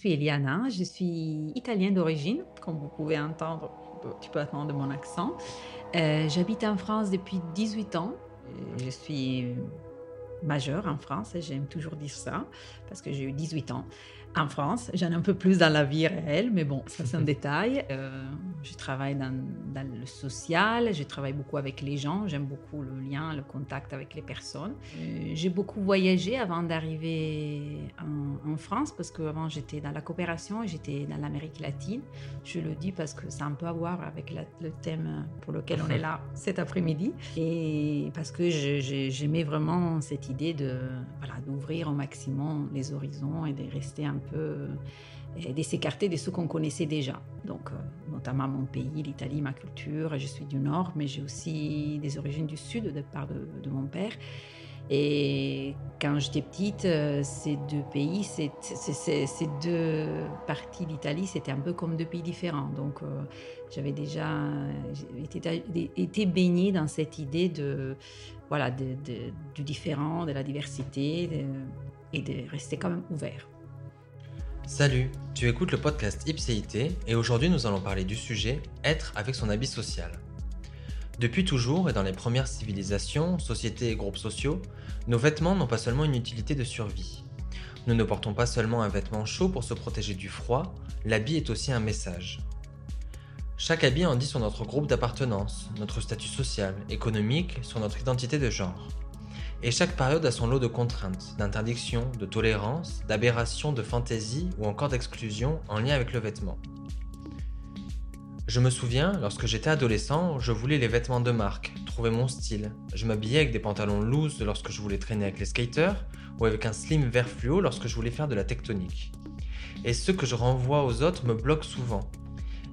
suis Eliana, je suis italienne d'origine, comme vous pouvez entendre, tu peux attendre mon accent. Euh, j'habite en France depuis 18 ans. Je suis majeure en France et j'aime toujours dire ça parce que j'ai eu 18 ans en France. J'en ai un peu plus dans la vie réelle, mais bon, ça c'est un détail. Euh, je travaille dans, dans, le social, je travaille beaucoup avec les gens, j'aime beaucoup le lien, le contact avec les personnes. Euh, j'ai beaucoup voyagé avant d'arriver en, en, France parce qu'avant j'étais dans la coopération et j'étais dans l'Amérique latine. Je le dis parce que ça a un peu à voir avec le thème pour lequel on est là cet après-midi et parce que j'aimais vraiment cette idée de voilà d'ouvrir au maximum les horizons et de rester un peu et de s'écarter de ce qu'on connaissait déjà. Donc, euh, notamment mon pays, l'Italie, ma culture. Je suis du Nord, mais j'ai aussi des origines du Sud de part de, mon père. Et quand j'étais petite, euh, ces deux pays, ces, deux parties d'Italie, c'était un peu comme deux pays différents. Donc, euh, j'avais déjà été, été, baignée dans cette idée de, voilà, de, du différent, de la diversité, et de rester quand même ouvert. Salut, tu écoutes le podcast Ipséité et aujourd'hui nous allons parler du sujet Être avec son habit social. Depuis toujours et dans les premières civilisations, sociétés et groupes sociaux, nos vêtements n'ont pas seulement une utilité de survie. Nous ne portons pas seulement un vêtement chaud pour se protéger du froid, l'habit est aussi un message. Chaque habit en dit sur notre groupe d'appartenance, notre statut social, économique, sur notre identité de genre. Et chaque période a son lot de contraintes, d'interdictions, de tolérances, d'aberrations, de fantaisies ou encore d'exclusions en lien avec le vêtement. Je me souviens, lorsque j'étais adolescent, je voulais les vêtements de marque, trouver mon style. Je m'habillais avec des pantalons loose lorsque je voulais traîner avec les skaters, ou avec un slim vert fluo lorsque je voulais faire de la tectonique. Et ce que je renvoie aux autres me bloque souvent.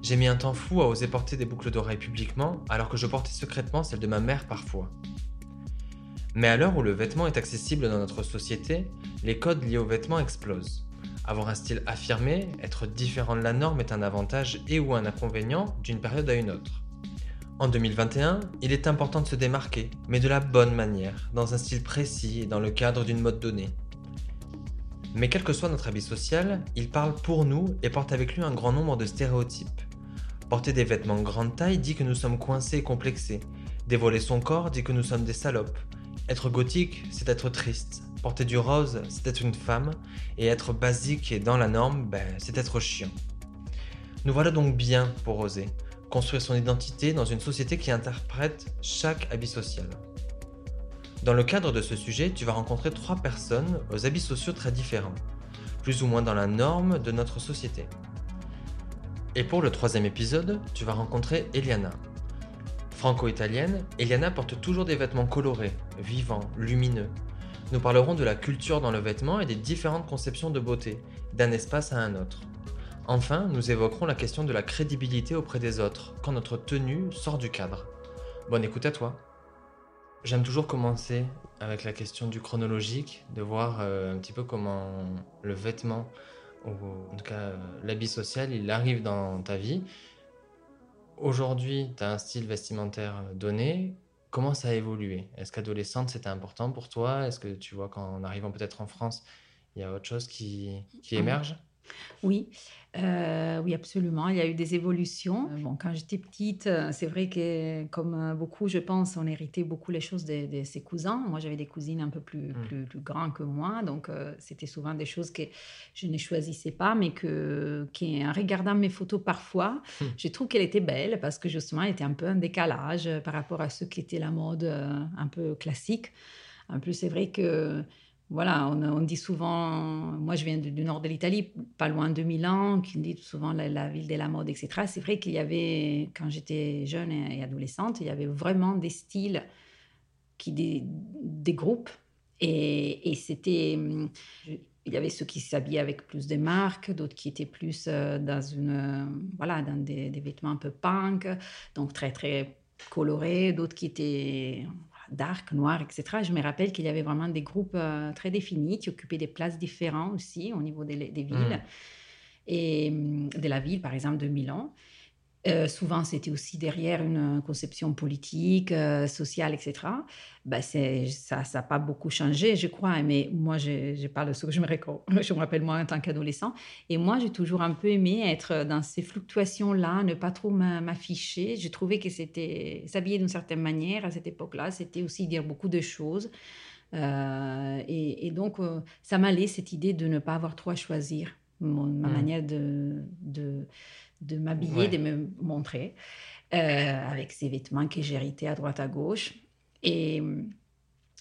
J'ai mis un temps fou à oser porter des boucles d'oreilles publiquement, alors que je portais secrètement celles de ma mère parfois. Mais à l'heure où le vêtement est accessible dans notre société, les codes liés au vêtement explosent. Avoir un style affirmé, être différent de la norme est un avantage et ou un inconvénient d'une période à une autre. En 2021, il est important de se démarquer, mais de la bonne manière, dans un style précis et dans le cadre d'une mode donnée. Mais quel que soit notre habit social, il parle pour nous et porte avec lui un grand nombre de stéréotypes. Porter des vêtements grande taille dit que nous sommes coincés et complexés. Dévoiler son corps dit que nous sommes des salopes. Être gothique, c'est être triste. Porter du rose, c'est être une femme. Et être basique et dans la norme, ben, c'est être chiant. Nous voilà donc bien pour oser. Construire son identité dans une société qui interprète chaque habit social. Dans le cadre de ce sujet, tu vas rencontrer trois personnes aux habits sociaux très différents, plus ou moins dans la norme de notre société. Et pour le troisième épisode, tu vas rencontrer Eliana, Franco-italienne, Eliana porte toujours des vêtements colorés, vivants, lumineux. Nous parlerons de la culture dans le vêtement et des différentes conceptions de beauté, d'un espace à un autre. Enfin, nous évoquerons la question de la crédibilité auprès des autres, quand notre tenue sort du cadre. Bonne écoute à toi. J'aime toujours commencer avec la question du chronologique, de voir euh, un petit peu comment le vêtement, ou en tout cas euh, l'habit social, il arrive dans ta vie Aujourd'hui, tu as un style vestimentaire euh, donné. Comment ça a évolué? Est-ce qu'adolescente, c'était important pour toi? Est-ce que tu vois qu'en arrivant peut-être en France, il y a autre chose qui, qui mmh. émerge? Oui, euh, oui, absolument. Il y a eu des évolutions. Euh, bon, quand j'étais petite, euh, c'est vrai que, comme beaucoup, je pense, on héritait beaucoup les choses de, ses cousins. Moi, j'avais des cousines un peu plus, mmh. plus, plus grands que moi, donc c'était souvent des choses que je ne choisissais pas, mais que, en regardant mes photos parfois, mmh. je trouve qu'elle était belle parce que justement, elle était un peu un décalage par rapport à ce qui était la mode un peu classique. En plus, c'est vrai que voilà, on, dit souvent, moi je viens du, nord de l'Italie, pas loin de Milan, qui dit souvent la, ville de la mode, etc. C'est vrai qu'il y avait, quand j'étais jeune et, adolescente, il y avait vraiment des styles, qui, des, des groupes, et, c'était, il y avait ceux qui s'habillaient avec plus de marques, d'autres qui étaient plus euh, dans une, voilà, dans des, des, vêtements un peu punk, donc très très colorés, d'autres qui étaient dark, noir, etc. Je me rappelle qu'il y avait vraiment des groupes euh, très définis qui occupaient des places différentes aussi au niveau des, villes. Mm. Et mm, de la ville, par exemple, de Milan. Euh, souvent, c'était aussi derrière une conception politique, euh, sociale, etc. Ben, ça n'a pas beaucoup changé, je crois. Mais moi, je, je parle de ce que je me, je me rappelle moi en tant qu'adolescent. Et moi, j'ai toujours un peu aimé être dans ces fluctuations-là, ne pas trop m'afficher. J'ai trouvé que c'était s'habiller d'une certaine manière à cette époque-là, c'était aussi dire beaucoup de choses. Euh, et, donc, ça m'allait cette idée de ne pas avoir trop à choisir ma mmh. manière de, de de m'habiller, de me montrer, euh, avec ces vêtements que j'ai hérités à droite à gauche. Et,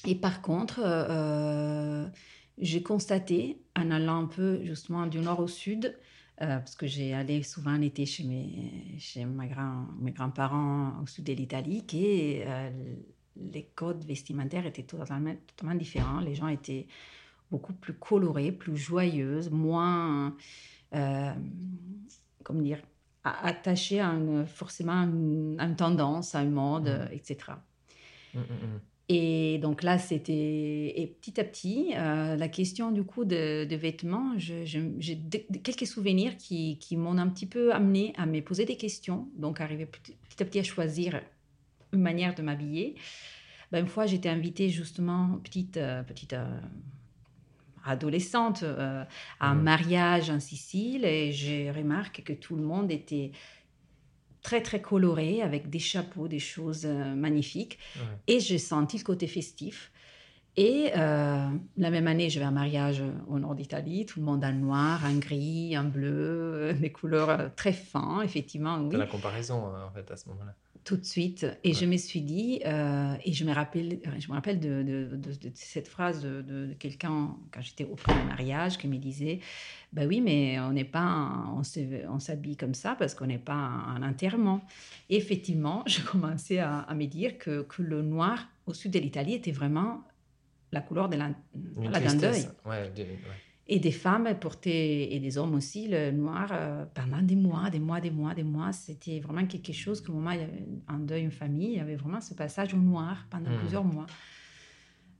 et par contre, euh, j'ai constaté, en allant un peu justement du nord au sud, euh, parce que j'ai allé souvent en été chez mes, chez ma grand, mes grands-parents au sud de l'Italie, que les codes vestimentaires étaient totalement, totalement différents. Les gens étaient beaucoup plus colorés, plus joyeuses, moins comment dire, attaché à forcément à une, tendance, à une mode, mmh. etc. Mmh, mmh, et donc là, c'était. Et petit à petit, euh, la question du coup de, vêtements, j'ai quelques souvenirs qui, qui m'ont un petit peu amené à me poser des questions, donc arriver petit, à petit à choisir une manière de m'habiller. Ben, une fois, j'étais invitée justement, petite, euh, petite euh, adolescente euh, à un mariage en Sicile et je remarque que tout le monde était très très coloré avec des chapeaux, des choses euh, magnifiques et j'ai senti le côté festif. Et euh, la même année, je vais à un mariage au nord d'Italie, tout le monde en noir, en gris, en bleu, des couleurs très fins, effectivement. Oui. la comparaison en fait à ce moment-là tout de suite. Et je me suis dit, euh, et je me rappelle, je me rappelle de, de, cette phrase de, quelqu'un quand j'étais au premier mariage qui me disait, bah oui, mais on n'est pas, on s'habille comme ça parce qu'on n'est pas un, enterrement. Et effectivement, je commençais à, à me dire que, que, le noir au sud de l'Italie était vraiment la couleur de la, d'un deuil. Ouais, et des femmes portaient, et des hommes aussi, le noir euh, pendant des mois, des mois, des mois, des mois. C'était vraiment quelque chose que, moment il y avait un deuil, une famille, il y avait vraiment ce passage au noir pendant hmm. plusieurs mois.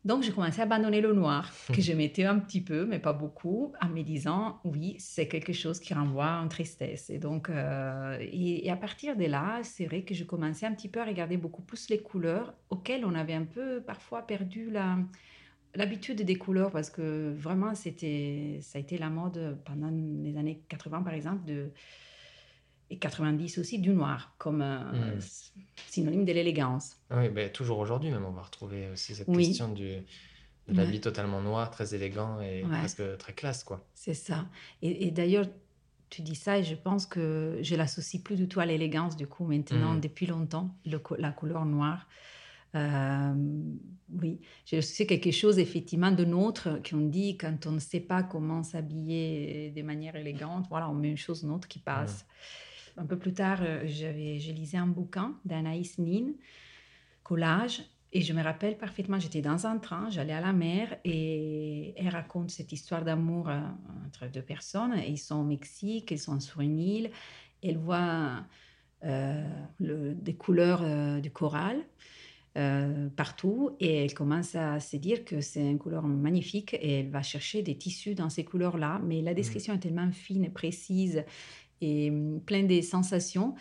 Donc, j'ai commencé à abandonner le noir, que je mettais un petit peu, mais pas beaucoup, en me disant, oui, c'est quelque chose qui renvoie en tristesse. Et donc, euh, et, à partir de là, c'est vrai que je commençais un petit peu à regarder beaucoup plus les couleurs auxquelles on avait un peu parfois perdu la, l'habitude des couleurs parce que vraiment c'était ça a été la mode pendant les années 80 par exemple de et 90 aussi du noir comme hmm. synonyme de l'élégance. Ah oui, ben, toujours aujourd'hui même on va retrouver aussi cette question du de l'habit totalement noir, très élégant et presque très classe quoi. C'est ça. Et, d'ailleurs tu dis ça et je pense que je l'associe plus du tout à l'élégance du coup maintenant hmm. depuis longtemps le, la couleur noire. Euh, oui, c'est quelque chose effectivement de nôtre qu'on dit quand on ne sait pas comment s'habiller de manière élégante. Voilà, on met une chose nôtre qui passe. Un peu plus tard, euh, j'avais, je lisais un bouquin d'Anaïs Nin, Collage, et je me rappelle parfaitement, j'étais dans un train, j'allais à la mer et elle raconte cette histoire d'amour euh, entre deux personnes. Ils sont au Mexique, ils sont sur une île. Elle voit le, des couleurs du coral. Euh, partout et elle commence à se dire que c'est une couleur magnifique et elle va chercher des tissus dans ces couleurs-là. Mais la mmh. description est tellement fine et précise et hum, pleine des sensations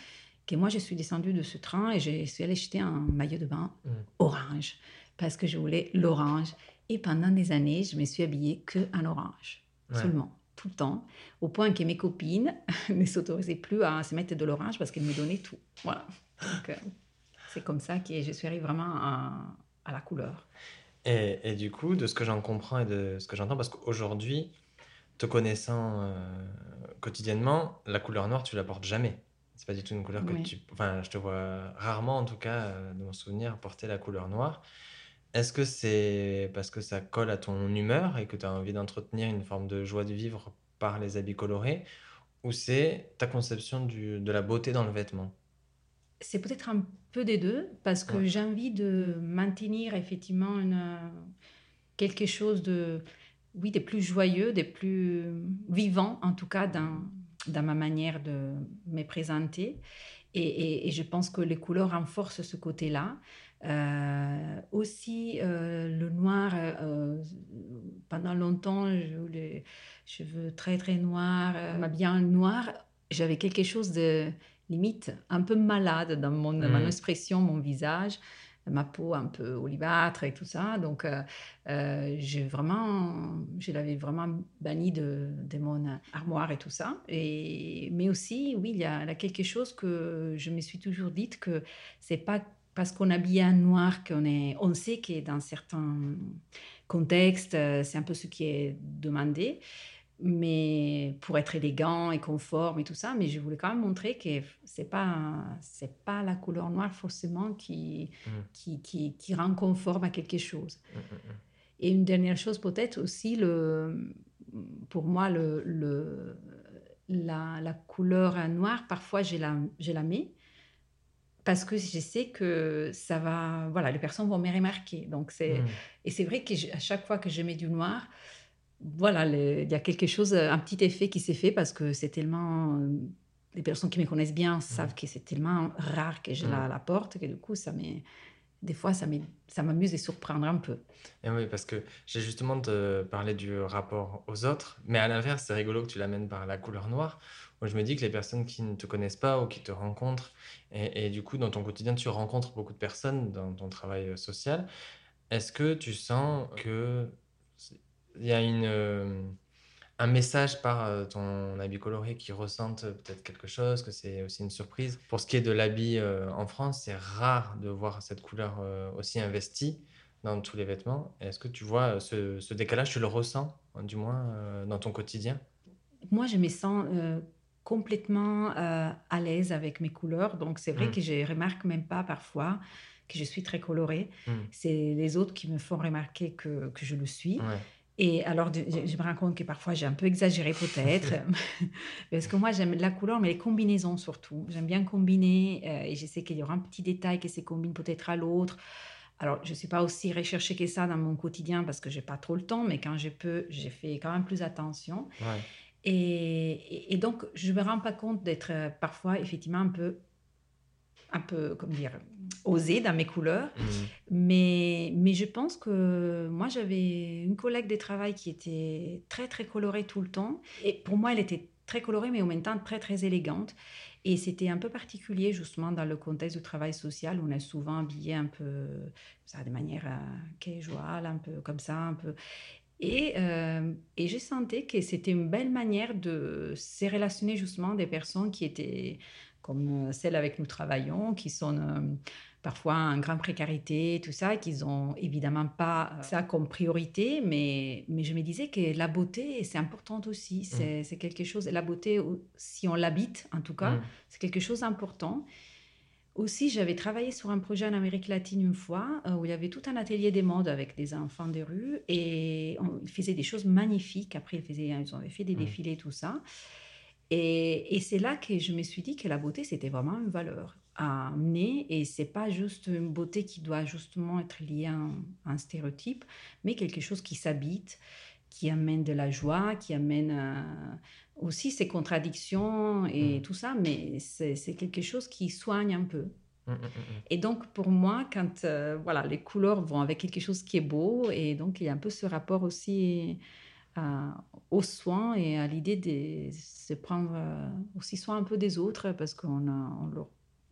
que moi, je suis descendue de ce train et je suis allée acheter un maillot de bain mmh. orange parce que je voulais l'orange. Et pendant des années, je me suis habillée que en orange, seulement tout le temps, au point que mes copines ne s'autorisaient plus à se mettre de l'orange parce qu'elles me donnaient tout. Voilà. Donc, euh, c'est comme ça que je suis arrivée vraiment à, la couleur. Et, du coup, de ce que j'en comprends et de ce que j'entends, parce qu'aujourd'hui, te connaissant euh, quotidiennement, la couleur noire, tu la portes jamais. C'est pas du tout une couleur que tu. Enfin, je te vois rarement, en tout cas, euh, de mon souvenir, porter la couleur noire. Est-ce que c'est parce que ça colle à ton humeur et que tu as envie d'entretenir une forme de joie de vivre par les habits colorés Ou c'est ta conception du, de la beauté dans le vêtement? C'est peut-être un peu des deux, parce que j'ai envie de maintenir effectivement une, quelque chose de, oui, des plus joyeux, des plus vivants, en tout cas dans, dans ma manière de me présenter. Et, et, je pense que les couleurs renforcent ce côté-là. Euh, aussi, euh, le noir, euh, pendant longtemps, je les cheveux très très noirs, m'habiller en noir, j'avais quelque chose de limite un peu malade dans mon, Mm. mon expression, mon visage, ma peau un peu olivâtre et tout ça. Donc, euh, euh, j'ai vraiment, je l'avais vraiment banni de, de mon armoire et tout ça. Et, mais aussi, oui, il y, a, il y a quelque chose que je me suis toujours dite que c'est pas parce qu'on habille en noir qu'on est, on sait que dans certains contextes, euh, c'est un peu ce qui est demandé mais pour être élégant et conforme et tout ça. Mais je voulais quand même montrer que c'est pas c'est pas la couleur noire forcément qui, Mm. qui, qui, qui rend conforme à quelque chose. Mm, mm, mm. Et une dernière chose peut-être aussi le pour moi le, le la, la couleur noire parfois je la je la mets parce que je sais que ça va voilà les personnes vont me remarquer donc c'est et c'est vrai que je- à chaque fois que je mets du noir, voilà, le- il y a quelque chose, un petit effet qui s'est fait parce que c'est tellement. euh, Les personnes qui me connaissent bien savent que c'est tellement rare que je Mm. la, la porte que du coup, ça m'est. Des fois, ça m'amuse et surprendre un peu. Et oui, parce que j'ai justement te parlé du rapport aux autres, mais à l'inverse, c'est rigolo que tu l'amènes par la couleur noire. Moi, je me dis que les personnes qui ne te connaissent pas ou qui te rencontrent, et, et du coup, dans ton quotidien, tu rencontres beaucoup de personnes dans ton travail euh, social. Est-ce que tu sens que il y a une, euh, un message par euh, ton habit coloré qui ressentent euh, peut-être quelque chose, que c'est aussi une surprise? Pour ce qui est de l'habit euh, en France, c'est rare de voir cette couleur aussi investie dans tous les vêtements. Est-ce que tu vois ce, ce décalage, tu le ressens, hein, du moins, euh, dans ton quotidien? Moi, je me sens euh, complètement euh, à l'aise avec mes couleurs. Donc, c'est vrai Mm. que je remarque même pas parfois que je suis très colorée. Mm. C'est les autres qui me font remarquer que, que je le suis. Ouais. Et alors, je, me rends compte que parfois j'ai un peu exagéré peut-être, parce que moi j'aime la couleur, mais les combinaisons surtout. J'aime bien combiner, euh, et je sais qu'il y aura un petit détail qui se combine peut-être à l'autre. Alors, je ne suis pas aussi recherchée que ça dans mon quotidien parce que j'ai pas trop le temps, mais quand je peux, j'ai fait quand même plus attention. Ouais. Et, et- et donc, je me rends pas compte d'être euh, parfois effectivement un peu, un peu, comment dire, osée dans mes couleurs. Mm. Mais, mais je pense que moi, j'avais une collègue de travail qui était très, très colorée tout le temps. Et pour moi, elle était très colorée, mais en même temps très, très élégante. Et c'était un peu particulier, justement, dans le contexte du travail social, où on est souvent habillé un peu, ça, de manière euh, casual, un peu comme ça, un peu. Et, euh, et je sentais que c'était une belle manière de se relationner, justement, des personnes qui étaient comme euh, celles avec nous travaillons, qui sont euh, parfois en grande précarité, tout ça, qu'ils ont évidemment pas euh, ça comme priorité, mais, mais je me disais que la beauté, c'est important aussi. C'est c'est quelque chose, la beauté, si on l'habite en tout cas, Mm. c'est quelque chose d'important. Aussi, j'avais travaillé sur un projet en Amérique latine une fois, euh, où il y avait tout un atelier des modes avec des enfants des rues, et on, ils faisaient des choses magnifiques. Après, ils, faisaient, ils avaient fait des Mm. défilés, tout ça. Et, et c'est là que je me suis dit que la beauté, c'était vraiment une valeur à amener. Et c'est pas juste une beauté qui doit justement être liée à un, à un stéréotype, mais quelque chose qui s'habite, qui amène de la joie, qui amène euh, aussi ses contradictions et Mm. tout ça, mais c'est quelque chose qui soigne un peu. Mm, mm. Et donc, pour moi, quand euh, voilà, les couleurs vont avec quelque chose qui est beau, et donc il y a un peu ce rapport aussi à- aux soins et à l'idée de se prendre euh, aussi soin un peu des autres, parce qu'on a- on leur-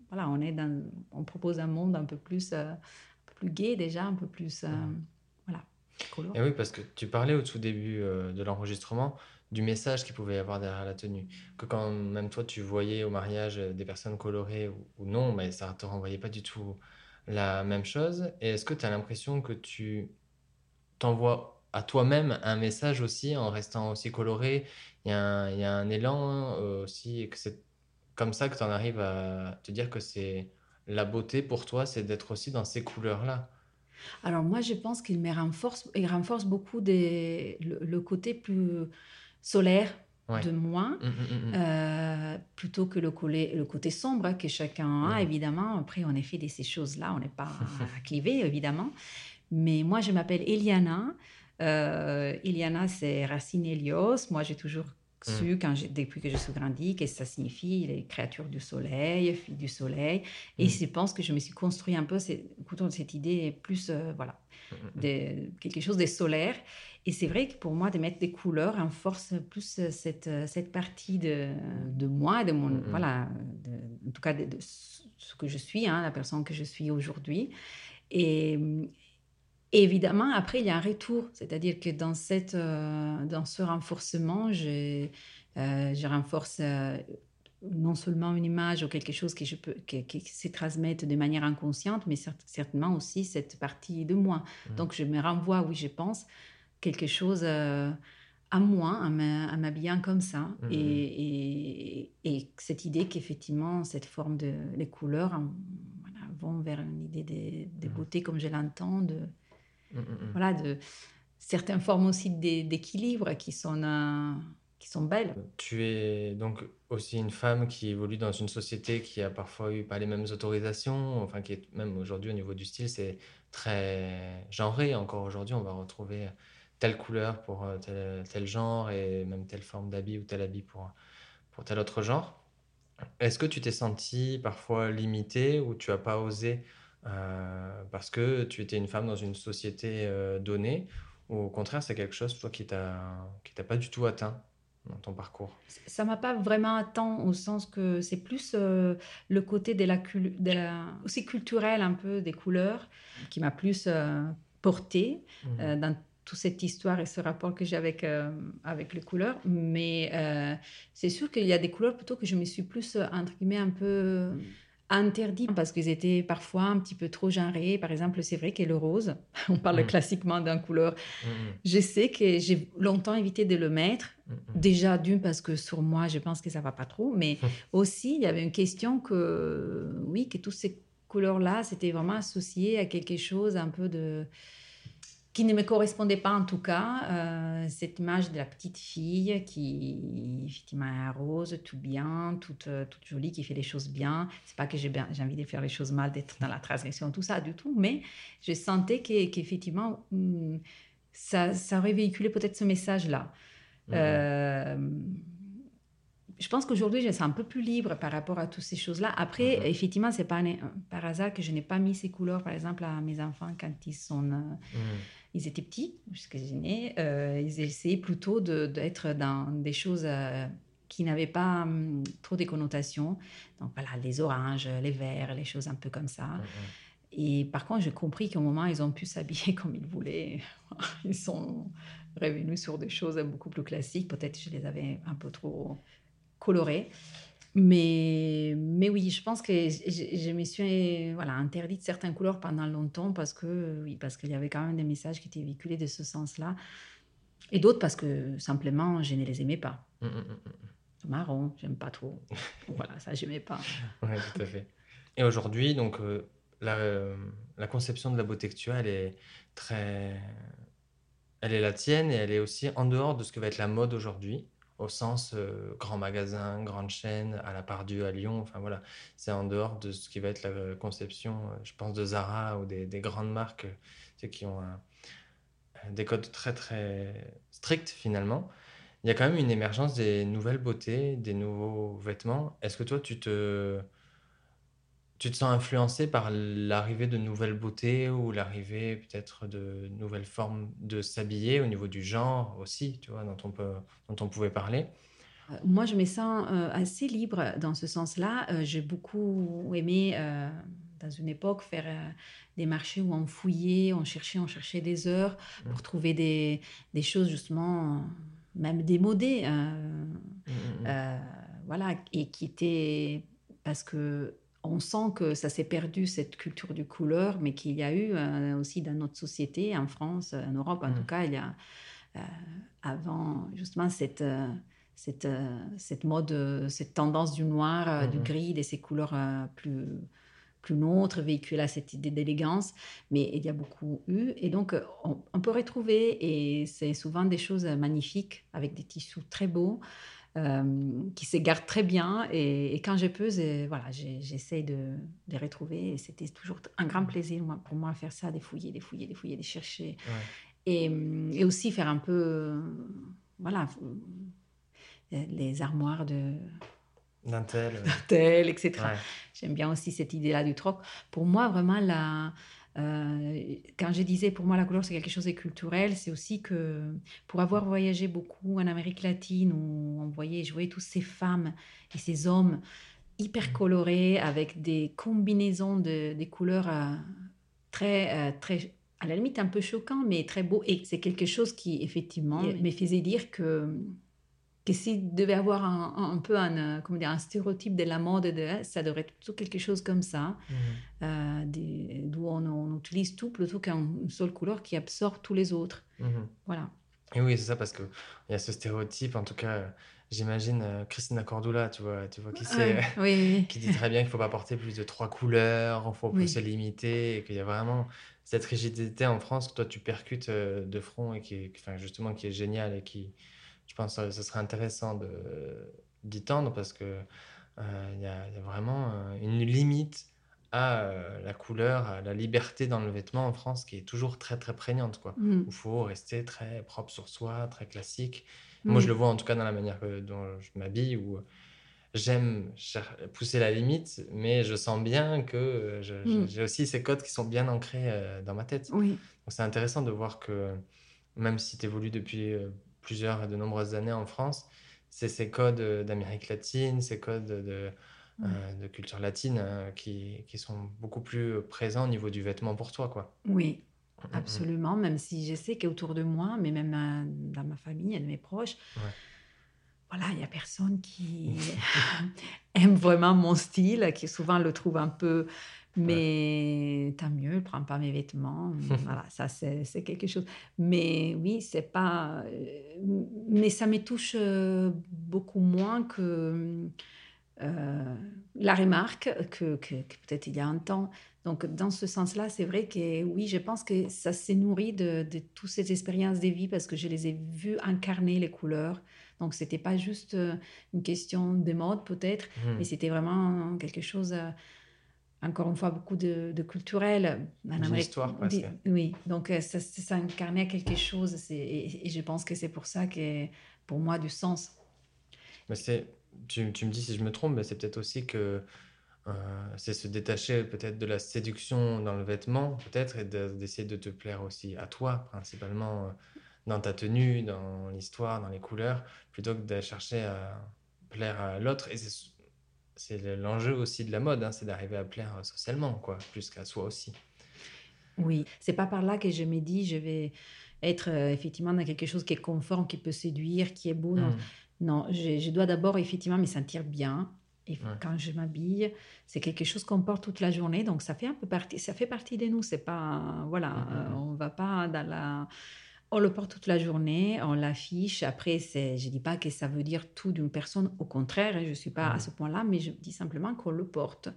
voilà, on est dans, on propose un monde un peu plus, euh, un peu plus gai déjà, un peu plus, euh, Mhm. voilà. Et oui, parce que tu parlais au tout début euh, de l'enregistrement du message qu'il pouvait y avoir derrière la tenue. Que quand même toi, tu voyais au mariage euh, des personnes colorées ou, ou non, mais ça te renvoyait pas du tout la même chose. Et est-ce que tu as l'impression que tu t'envoies à toi-même un message aussi en restant aussi coloré? Il y a un, il y a un élan euh, aussi, et que c'est comme ça que tu en arrives à te dire que c'est la beauté pour toi, c'est d'être aussi dans ces couleurs-là. Alors moi, je pense qu'il me renforce, il renforce beaucoup des, le, le côté plus solaire Ouais. de moi. Mm, mm, mm, mm. Euh, plutôt que le, collet- le côté sombre que chacun a, Mm. évidemment. Après, on a fait de ces choses-là, on n'est pas clivé, évidemment. Mais moi, je m'appelle Eliana. Euh, Eliana, c'est Racine Helios. Moi, j'ai toujours su quand depuis que je suis grandi que ça signifie les créatures du soleil, filles du soleil. Et je pense que je me suis construit un peu autour de cette idée plus, voilà, de quelque chose de solaire. Et c'est vrai que pour moi, de mettre des couleurs renforce plus cette, cette partie de, de moi, de mon, voilà, en tout cas de, ce que je suis, hein, la personne que je suis aujourd'hui. Et, évidemment, après, il y a un retour, c'est-à-dire que dans, cette, euh, dans ce renforcement, je, euh, je renforce euh, non seulement une image ou quelque chose que je peux, qui, se transmette de manière inconsciente, mais certainement aussi cette partie de moi. Mmh. Donc, je me renvoie, oui, je pense, quelque chose à moi, en m'habillant comme ça. Mmh. Et, et, cette idée qu'effectivement, cette forme de les couleurs voilà, vont vers une idée de, mmh. beauté comme je l'entends, de, Mmh, mmh, mmh. Voilà, de certaines formes aussi d'équilibre qui sont, euh, qui sont belles. Tu es donc aussi une femme qui évolue dans une société qui a parfois eu pas les mêmes autorisations, enfin qui est même aujourd'hui au niveau du style, c'est très genré. Encore aujourd'hui, on va retrouver telle couleur pour euh, tel, tel genre et même telle forme d'habit ou tel habit pour, pour tel autre genre. Est-ce que tu t'es senti parfois limitée ou tu as pas osé euh, parce que tu étais une femme dans une société euh, donnée, ou au contraire, c'est quelque chose toi, qui t'a pas du tout atteint dans ton parcours? Ça m'a pas vraiment atteint au sens que c'est plus euh, le côté de la, de la, aussi culturel un peu des couleurs qui m'a plus porté mmh dans toute cette histoire et ce rapport que j'ai avec, avec les couleurs. Mais c'est sûr qu'il y a des couleurs plutôt que je me suis plus, entre guillemets, un peu interdits parce qu'ils étaient parfois un petit peu trop genrés. Par exemple, c'est vrai que le rose, on parle mm. classiquement d'un couleur. Mm. Je sais que j'ai longtemps évité de le mettre. Déjà d'une parce que sur moi, je pense que ça va pas trop, mais aussi il y avait une question que oui, que toutes ces couleurs-là, c'était vraiment associé à quelque chose un peu de qui ne me correspondait pas en tout cas, euh, cette image de la petite fille qui effectivement est rose, tout bien, toute, euh, toute jolie, qui fait les choses bien. C'est pas que j'ai envie de faire les choses mal, d'être dans la transgression, tout ça du tout, mais je sentais qu'effectivement hmm, ça, ça, aurait véhiculé peut-être ce message-là. Mmh. Euh, je pense qu'aujourd'hui, je suis un peu plus libre par rapport à toutes ces choses-là. Après, mmh. effectivement, c'est pas par hasard que je n'ai pas mis ces couleurs, par exemple, à mes enfants quand ils sont, mmh ils étaient petits, jusqu'à nés, euh, ils essayaient plutôt d'être dans des choses euh, qui n'avaient pas hum, trop des connotations. Donc voilà, les oranges, les verts, les choses un peu comme ça. Et par contre, j'ai compris qu'au moment ils ont pu s'habiller comme ils voulaient, ils sont revenus sur des choses beaucoup plus classiques. Peut-être que je les avais un peu trop colorées. Mais, mais oui, je pense que je, me suis voilà, interdite certaines couleurs pendant longtemps parce que oui, parce qu'il y avait quand même des messages qui étaient véhiculés de ce sens-là. Et d'autres parce que simplement, je ne les aimais pas. Mmh, mmh, mmh, Marron, j'aime pas trop. voilà, ça, j'aimais pas. Oui, tout à fait. Et aujourd'hui, donc, euh, la, euh, la, conception de la beauté que tu as, elle est très. Elle est la tienne et elle est aussi en dehors de ce que va être la mode aujourd'hui au sens euh, grand magasin, grande chaîne, à la part Dieu à Lyon. Enfin voilà, c'est en dehors de ce qui va être la conception, euh, je pense, de Zara ou des, grandes marques euh, qui ont des codes très très stricts finalement. Il y a quand même une émergence des nouvelles beautés, des nouveaux vêtements. Est-ce que toi, tu te tu te sens influencé par l'arrivée de nouvelles beautés ou l'arrivée peut-être de nouvelles formes de s'habiller au niveau du genre aussi, tu vois, dont on, peut, dont on pouvait parler? Euh, moi, je me sens euh, assez libre dans ce sens-là. Euh, j'ai beaucoup aimé, dans une époque, faire des marchés où on fouillait, on cherchait, on cherchait des heures mmh. pour trouver des, des, choses justement, même démodées. Mmh, mmh, voilà, et qui étaient. Parce que on sent que ça s'est perdu, cette culture du couleur, mais qu'il y a eu euh, aussi dans notre société, en France, en Europe en mmh. tout cas, il y a euh, avant justement cette, euh, cette, cette mode, cette tendance du noir, du mmh. gris, de ces couleurs plus plus neutres, véhiculer cette idée d'élégance, mais il y a beaucoup eu. Et donc, on, on peut retrouver, et c'est souvent des choses magnifiques, avec des tissus très beaux, euh, qui se gardent très bien. Et, quand je peux, voilà, j'essaie de, les retrouver. Et c'était toujours un grand plaisir moi, pour moi faire ça, de fouiller, de fouiller, de fouiller, de chercher. Et, et, aussi faire un peu, voilà, les armoires de D'intel. D'intel, etc. J'aime bien aussi cette idée-là du troc. Pour moi, vraiment, la, euh, quand je disais pour moi la couleur c'est quelque chose de culturel, c'est aussi que pour avoir voyagé beaucoup en Amérique latine où on voyait jouer toutes ces femmes et ces hommes hyper colorés avec des combinaisons de des couleurs euh, très euh, très à la limite un peu choquant mais très beau et c'est quelque chose qui effectivement me faisait dire que que s'il devait avoir un, peu un, euh, comment dire, un stéréotype de la mode, de, ça devrait être plutôt quelque chose comme ça, mhm. euh, d'où on, utilise tout plutôt qu'une seule couleur qui absorbe tous les autres. Mhm. Voilà. Et oui, c'est ça, parce qu'il y a ce stéréotype, en tout cas, j'imagine euh, Christina Cordula, tu vois, tu vois qui c'est, qui dit très bien qu'il ne faut pas porter plus de trois couleurs, il faut plus se limiter, et qu'il y a vraiment cette rigidité en France que toi tu percutes de front et qui enfin, justement qui est géniale et qui, je pense que ce serait intéressant d'y tendre parce que euh, il y, a vraiment euh, une limite à euh, la couleur, à la liberté dans le vêtement en France qui est toujours très très prégnante. Quoi. Mm. Il faut rester très propre sur soi, très classique. Moi, je mm. le vois en tout cas dans la manière dont je m'habille où j'aime pousser la limite, mais je sens bien que mm. j'ai aussi ces codes qui sont bien ancrés dans ma tête. Oui. Donc c'est intéressant de voir que même si tu évolues depuis plusieurs et de nombreuses années en France, c'est ces codes euh, d'Amérique latine, ces codes de, euh, de culture latine euh, qui, qui, sont beaucoup plus présents au niveau du vêtement pour toi. Quoi. Oui, mm, mm, mm. absolument. Même si je sais qu'autour de moi, mais même dans ma famille et de mes proches, voilà, il n'y a personne qui aime vraiment mon style, qui souvent le trouve un peu mais tant mieux, ne prends pas mes vêtements. voilà, ça c'est quelque chose. Mais oui, c'est pas. Euh, mais ça me touche euh, beaucoup moins que euh, la remarque que, que, peut-être il y a un temps. Donc dans ce sens-là, c'est vrai que oui, je pense que ça s'est nourri de, de toutes ces expériences de vie parce que je les ai vues incarner les couleurs. Donc c'était pas juste une question de mode peut-être, mmh. mais c'était vraiment quelque chose encore une fois, beaucoup de, de culturel. Une histoire, presque. Oui, donc euh, ça, ça incarnait quelque chose et, et, je pense que c'est pour ça que, pour moi, du sens. Mais c'est, tu, tu, me dis si je me trompe, mais c'est peut-être aussi que euh, c'est se détacher peut-être de la séduction dans le vêtement, peut-être, et d'essayer de, te plaire aussi à toi, principalement euh, dans ta tenue, dans l'histoire, dans les couleurs, plutôt que de chercher à plaire à l'autre. Et c'est c'est l'enjeu aussi de la mode, hein, c'est d'arriver à plaire euh, socialement, quoi, plus qu'à soi aussi. Oui, c'est pas par là que je me dis je vais être euh, effectivement dans quelque chose qui est conforme, qui peut séduire, qui est beau. Non, mmh. je, dois d'abord effectivement me sentir bien. Et quand je m'habille, c'est quelque chose qu'on porte toute la journée, donc ça fait un peu partie, ça fait partie de nous. C'est pas, voilà, mmh, euh, on va pas dans la on le porte toute la journée, on l'affiche. Après, c'est, je ne dis pas que ça veut dire tout d'une personne, au contraire, hein, je ne suis pas à ce point-là, mais je dis simplement qu'on le porte.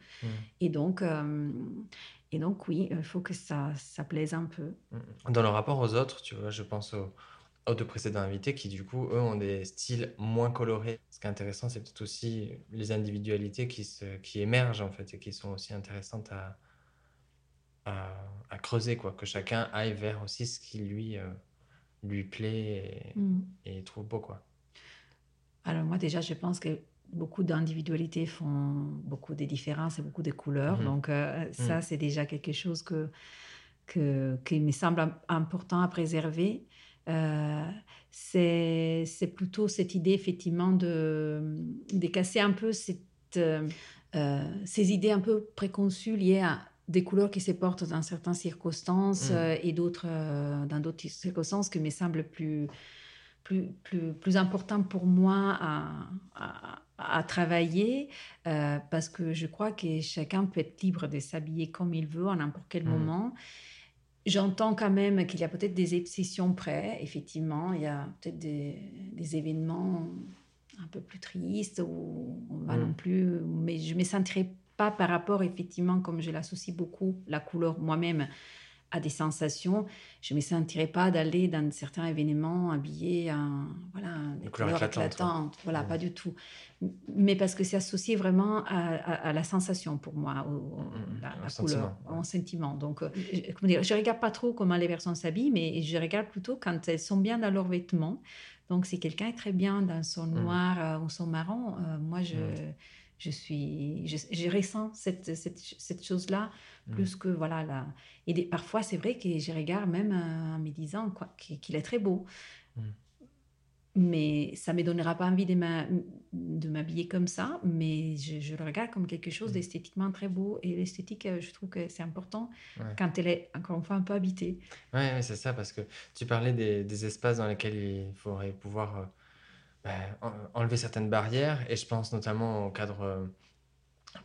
Et, donc, euh, et donc, oui, il faut que ça, ça plaise un peu. Dans le rapport aux autres, tu vois, je pense aux, aux deux précédents invités qui, du coup, eux, ont des styles moins colorés. Ce qui est intéressant, c'est peut-être aussi les individualités qui, se, qui émergent, en fait, et qui sont aussi intéressantes à, à, creuser, quoi. Que chacun aille vers aussi ce qui lui... Euh, lui plaît et, trouve beau. Quoi. Alors moi déjà, je pense que beaucoup d'individualités font beaucoup de différences et beaucoup de couleurs. Mm-hmm. Donc euh, ça, mm. c'est déjà quelque chose que, que, qui me semble important à préserver. Euh, c'est plutôt cette idée effectivement de, de casser un peu cette, euh, ces idées un peu préconçues liées à des couleurs qui se portent dans certaines circonstances mm. euh, et d'autres euh, dans d'autres circonstances qui me semblent plus, plus, plus, plus importantes pour moi à, à, travailler euh, parce que je crois que chacun peut être libre de s'habiller comme il veut à n'importe quel mm. moment. J'entends quand même qu'il y a peut-être des exceptions près, effectivement, il y a peut-être des, des, événements un peu plus tristes où on va mm. non plus, mais je me sentirais pas par rapport, effectivement, comme je l'associe beaucoup, la couleur moi-même à des sensations, je ne me sentirais pas d'aller dans certains événements habillés en voilà, des couleurs, éclatantes. Voilà, pas du tout. Mais parce que c'est associé vraiment à, la sensation pour moi, au, mmh, la, couleur, au sentiment. Donc, euh, je, regarde pas trop comment les personnes s'habillent, mais je regarde plutôt quand elles sont bien dans leurs vêtements Donc, si quelqu'un est très bien dans son Mm. noir euh, ou son marron, euh, moi, je, Mm. Je suis, je, je ressens cette, cette, cette chose-là Mm. plus que voilà là. Et des- parfois, c'est vrai que je regarde même euh, en me disant quoi, qu'il est très beau. Mm. Mais ça me donnera pas envie de m'a- de m'habiller comme ça, mais je, je le regarde comme quelque chose Mm. d'esthétiquement très beau. Et l'esthétique, euh, je trouve que c'est important Ouais. quand elle est, encore une fois, un peu habitée. Ouais, ouais, c'est ça, parce que tu parlais des, des espaces dans lesquels il faudrait pouvoir euh, enlever certaines barrières, et je pense notamment au cadre euh,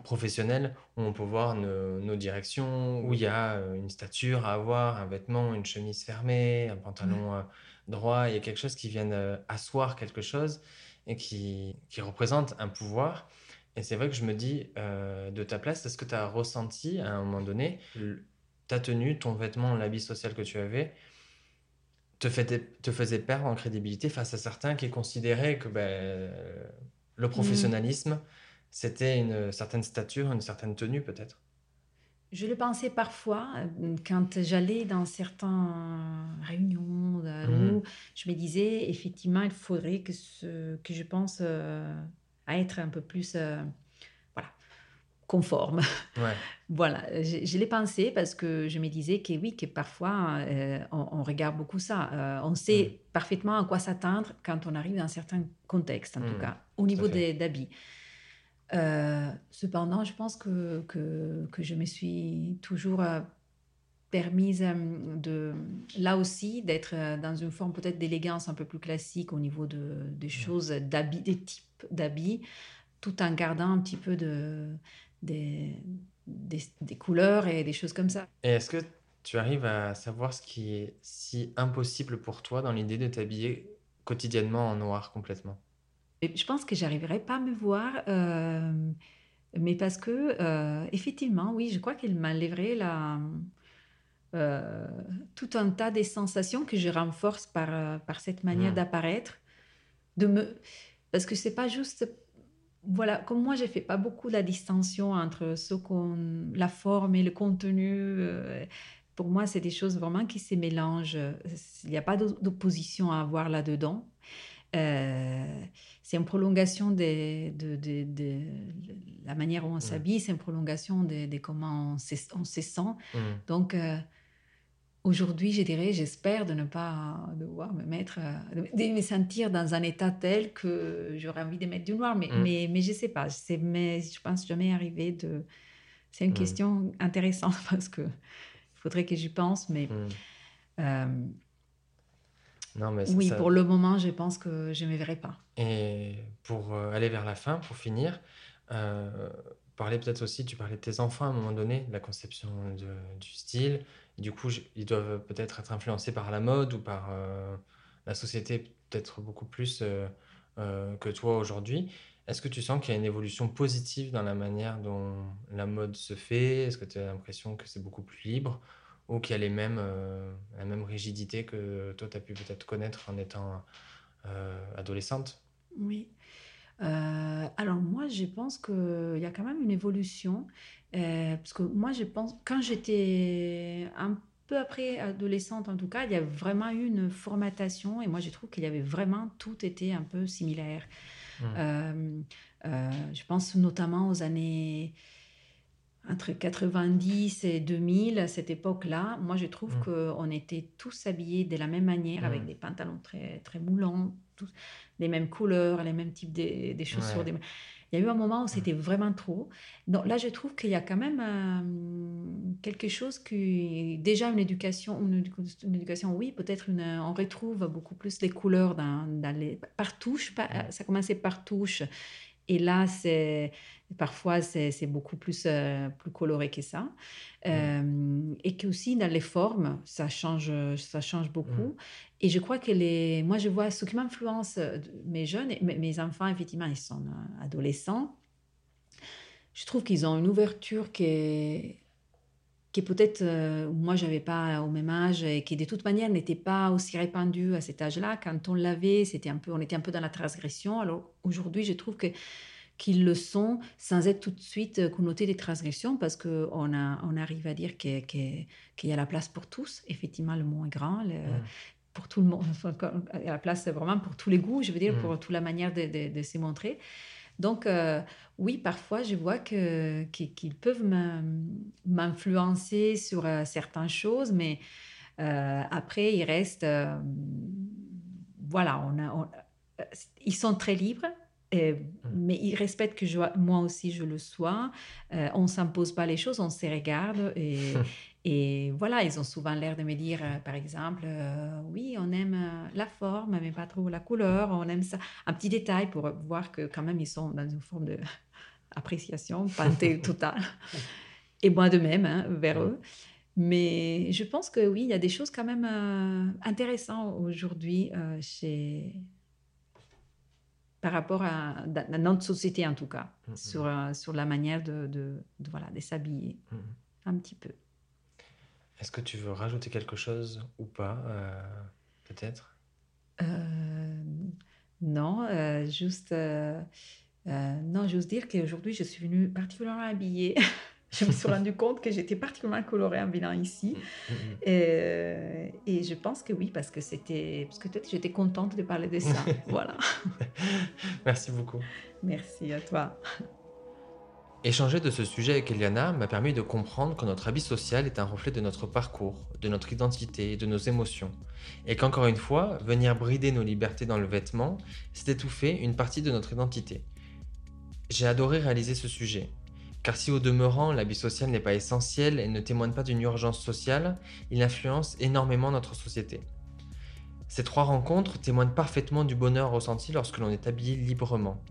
professionnel, où on peut voir nos, nos directions, où il y a euh, une stature à avoir, un vêtement, une chemise fermée, un pantalon euh, droit, il y a quelque chose qui vient euh, asseoir quelque chose et qui, qui représente un pouvoir. Et c'est vrai que je me dis, euh, de ta place, est-ce que tu as ressenti à un moment donné ta tenue, ton vêtement, l'habit social que tu avais, te, fait- te faisait perdre en crédibilité face à certains qui considéraient que ben, le professionnalisme, c'était une certaine stature, une certaine tenue peut-être. Je le pensais parfois euh, quand j'allais dans certaines réunions euh, Mhm. où je me disais effectivement il faudrait que, ce, que je pense euh, à être un peu plus euh, conforme. Ouais. Voilà, je, je l'ai pensé parce que je me disais que oui, que parfois euh, on, on regarde beaucoup ça. Euh, on sait parfaitement à quoi s'attendre quand on arrive dans certains contextes, en tout Mm. cas, au niveau des d'habits. Euh, cependant, je pense que, que, que je me suis toujours permise de, là aussi, d'être dans une forme peut-être d'élégance un peu plus classique au niveau de, des choses, d'habits, des types d'habits, tout en gardant un petit peu de, des, des, des couleurs et des choses comme ça. Et est-ce que tu arrives à savoir ce qui est si impossible pour toi dans l'idée de t'habiller quotidiennement en noir complètement? Et je pense que j'arriverai pas à me voir, euh, mais parce que, euh, effectivement, oui, je crois qu'il m'enlèverait la, euh, tout un tas de sensations que je renforce par, par cette manière Mm. d'apparaître. De me... Parce que c'est pas juste. Voilà, comme moi, je fais pas beaucoup la distinction entre ce qu'on, la forme et le contenu. euh, pour moi, c'est des choses vraiment qui se mélangent. Il n'y a pas d'o- d'opposition à avoir là-dedans. Euh, c'est une prolongation de, de, de- de la manière où on s'habille, c'est une prolongation de, comment on se, on se sent. Donc, euh, aujourd'hui, je dirais, j'espère de ne pas devoir me mettre, euh, de, me sentir dans un état tel que j'aurais envie de mettre du noir. Mais, Mm. mais, mais je sais pas, c'est, mais je pense jamais arriver de. C'est une Mm. question intéressante parce que il faudrait que j'y pense, mais. Mm. euh, Non, mais ça- oui, ça- pour le moment, je pense que je ne me verrai pas. Et pour euh, aller vers la fin, pour finir, euh, parler peut-être aussi, tu parlais de tes enfants à un moment donné, de la conception de- du style. Du coup, ils doivent peut-être être influencés par la mode ou par euh, la société, peut-être beaucoup plus euh, euh, que toi aujourd'hui. Est-ce que tu sens qu'il y a une évolution positive dans la manière dont la mode se fait? Est-ce que tu as l'impression que c'est beaucoup plus libre ou qu'il y a les mêmes, la même rigidité que toi, tu as pu peut-être connaître en étant adolescente? Oui. Euh, alors moi, je pense qu'il y a quand même une évolution. euh, parce que moi, je pense, quand j'étais un peu après adolescente, en tout cas, il y a vraiment eu une formatation. Et moi, je trouve qu'il y avait vraiment, tout était un peu similaire. Mm. Euh, je pense notamment aux années entre 90 et 2000, à cette époque-là. Moi, je trouve Mm. qu'on était tous habillés de la même manière, avec Mm. des pantalons très, très moulants, les mêmes couleurs, les mêmes types de, des chaussures. Ouais. des- Il y a eu un moment où c'était vraiment trop. Donc là, je trouve qu'il y a quand même euh, quelque chose qui, déjà une éducation, une, édu- une éducation, oui, peut-être une, on retrouve beaucoup plus les couleurs dans, dans les, par touche. par- ça commençait par touche. Et là, c'est parfois c'est beaucoup plus, euh, plus coloré que ça. Euh, et que aussi dans les formes, ça change, ça change beaucoup. Et je crois que les, moi, je vois ce qui m'influence, euh, mes jeunes, mes, mes enfants, effectivement, ils sont adolescents. Je trouve qu'ils ont une ouverture qui est, qui peut-être, euh, moi, j'avais pas au même âge et qui, de toute manière, n'était pas aussi répandue à cet âge-là. Quand on l'avait, c'était un peu, on était un peu dans la transgression. Alors aujourd'hui, je trouve que qu'ils le sont sans être tout de suite euh, connotés des transgressions parce qu'on on arrive à dire qu'il y a la place pour tous. Effectivement, le mot est grand. le- Mm. pour tout le monde. la place, vraiment pour tous les goûts, je veux dire, mm. pour toute la manière de, de, se montrer. Donc, euh, oui, parfois, je vois qu'ils peuvent m'influencer sur euh, certaines choses, mais euh, après, il reste. voilà, on a, ils sont très libres. Mm. mais ils respectent que je, moi aussi je le sois. on ne s'impose pas les choses, on se regarde et, Et voilà, ils ont souvent l'air de me dire, euh, par exemple, euh, oui, on aime euh, la forme, mais pas trop la couleur, on aime ça. Un petit détail pour voir que quand même, ils sont dans une forme d'appréciation, pas totale. Et moi de même, hein, vers eux. Mais je pense que oui, il y a des choses quand même intéressantes aujourd'hui chez par rapport à, notre société en tout cas, mm, mm. sur, sur la manière de, de, voilà, de s'habiller mm, un petit peu. Est-ce que tu veux rajouter quelque chose ou pas, euh, peut-être? Euh, Non, euh, juste, non, j'ose dire qu'aujourd'hui, je suis venue particulièrement habillée. je me suis rendu compte que j'étais particulièrement colorée en venant ici. Mm, mm, mm. Et, et, je pense que oui, parce que c'était, parce que peut-être j'étais contente de parler de ça. voilà. Merci beaucoup. Merci à toi. Échanger de ce sujet avec Eliana m'a permis de comprendre que notre habit social est un reflet de notre parcours, de notre identité et de nos émotions, et qu'encore une fois, venir brider nos libertés dans le vêtement, c'est étouffer une partie de notre identité. J'ai adoré réaliser ce sujet, car si au demeurant l'habit social n'est pas essentiel et ne témoigne pas d'une urgence sociale, il influence énormément notre société. Ces trois rencontres témoignent parfaitement du bonheur ressenti lorsque l'on est habillé librement,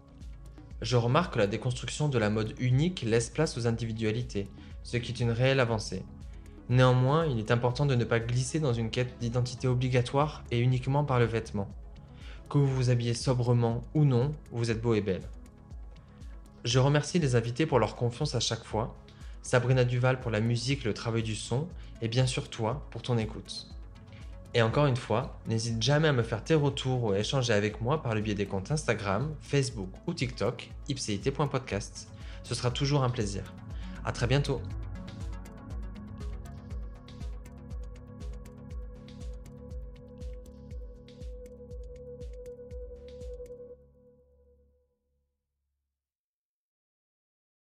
je remarque que la déconstruction de la mode unique laisse place aux individualités, ce qui est une réelle avancée. Néanmoins, il est important de ne pas glisser dans une quête d'identité obligatoire et uniquement par le vêtement. Que vous vous habillez sobrement ou non, vous êtes beau et belle. Je remercie les invités pour leur confiance à chaque fois, Sabrina Duval pour la musique le travail du son, et bien sûr toi pour ton écoute. Et encore une fois, n'hésite jamais à me faire tes retours ou à échanger avec moi par le biais des comptes Instagram, Facebook ou TikTok, ipcit.podcast. Ce sera toujours un plaisir. À très bientôt!